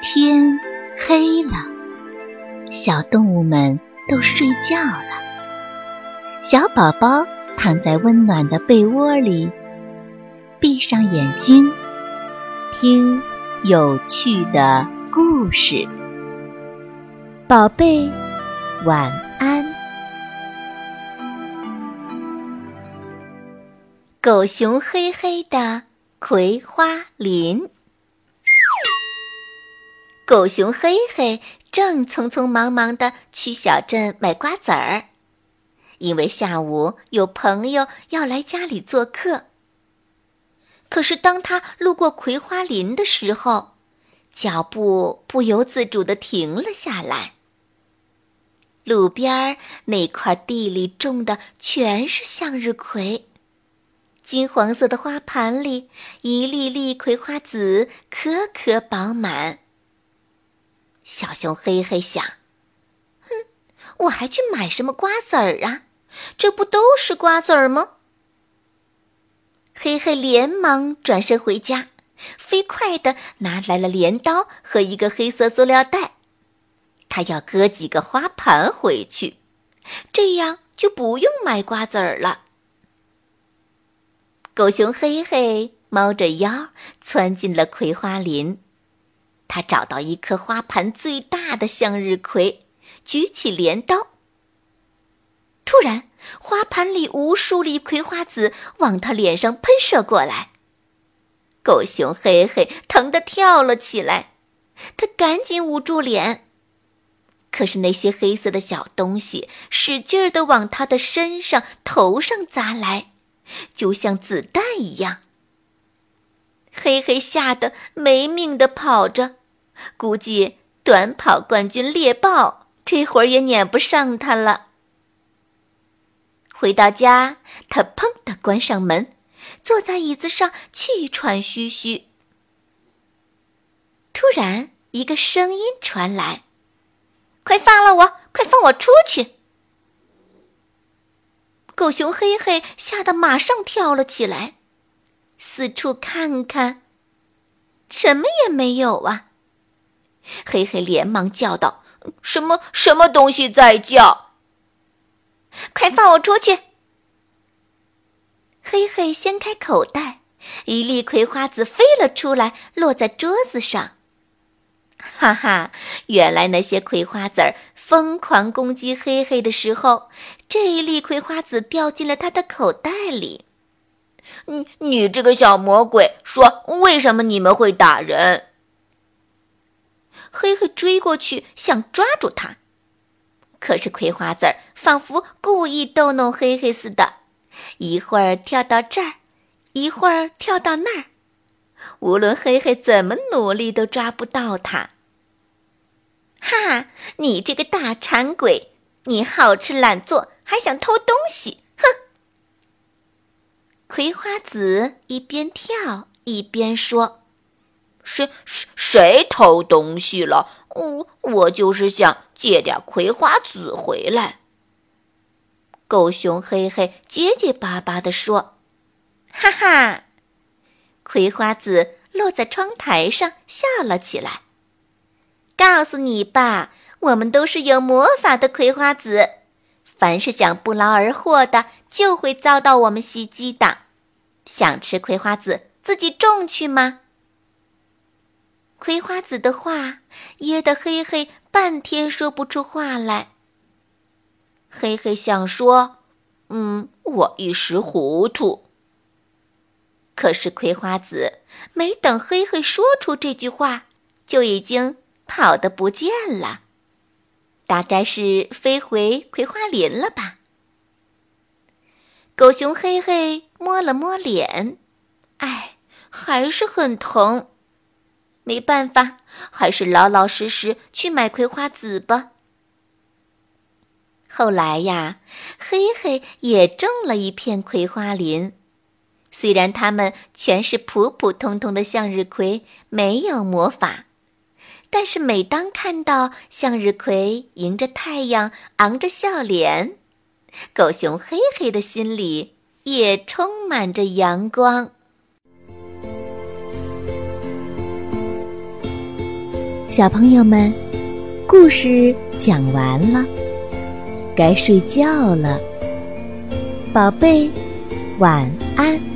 天黑了，小动物们都睡觉了。小宝宝躺在温暖的被窝里，闭上眼睛，听有趣的故事。宝贝，晚安。狗熊黑黑的葵花林。狗熊黑黑正匆匆忙忙地去小镇买瓜子儿，因为下午有朋友要来家里做客。可是当他路过葵花林的时候，脚步不由自主地停了下来。路边那块地里种的全是向日葵，金黄色的花盘里，一粒粒葵花籽颗颗饱满。小熊嘿嘿想：“哼，我还去买什么瓜子儿啊？这不都是瓜子儿吗？”嘿嘿连忙转身回家，飞快地拿来了镰刀和一个黑色塑料袋。他要割几个花盘回去，这样就不用买瓜子儿了。狗熊嘿嘿猫着腰窜进了葵花林。他找到一颗花盘最大的向日葵，举起镰刀。突然，花盘里无数粒葵花籽往他脸上喷射过来。狗熊嘿嘿疼得跳了起来，他赶紧捂住脸。可是那些黑色的小东西使劲儿地往他的身上、头上砸来，就像子弹一样。嘿嘿吓得没命的跑着。估计短跑冠军猎豹这会儿也撵不上他了。回到家，他砰的关上门，坐在椅子上气喘吁吁。突然，一个声音传来：“快放了我！快放我出去！”狗熊嘿嘿吓得马上跳了起来，四处看看，什么也没有啊。嘿嘿连忙叫道：“什么什么东西在叫？快放我出去！”嘿嘿掀开口袋，一粒葵花籽飞了出来，落在桌子上。哈哈，原来那些葵花籽儿疯狂攻击嘿嘿的时候，这一粒葵花籽掉进了他的口袋里。你你这个小魔鬼，说为什么你们会打人？黑黑，追过去想抓住他，可是葵花籽儿仿佛故意逗弄黑黑似的，一会儿跳到这儿，一会儿跳到那儿，无论黑黑怎么努力都抓不到他。哈，你这个大馋鬼，你好吃懒做，还想偷东西，葵花籽一边跳一边说。谁谁谁偷东西了？嗯，我就是想借点葵花籽回来。狗熊嘿嘿结结巴巴地说：“哈哈！”葵花籽落在窗台上，笑了起来。告诉你吧，我们都是有魔法的葵花籽，凡是想不劳而获的，就会遭到我们袭击的。想吃葵花籽，自己种去吗？葵花籽的话噎得黑黑半天说不出话来。黑黑想说：“嗯，我一时糊涂。”可是葵花籽没等黑黑说出这句话，就已经跑得不见了，大概是飞回葵花林了吧。狗熊嘿嘿摸了摸脸，哎，还是很疼。没办法，还是老老实实去买葵花籽吧。后来呀，嘿嘿也种了一片葵花林，虽然它们全是普普通通的向日葵，没有魔法，但是每当看到向日葵迎着太阳昂着笑脸，狗熊嘿嘿的心里也充满着阳光。小朋友们，故事讲完了，该睡觉了，宝贝，晚安。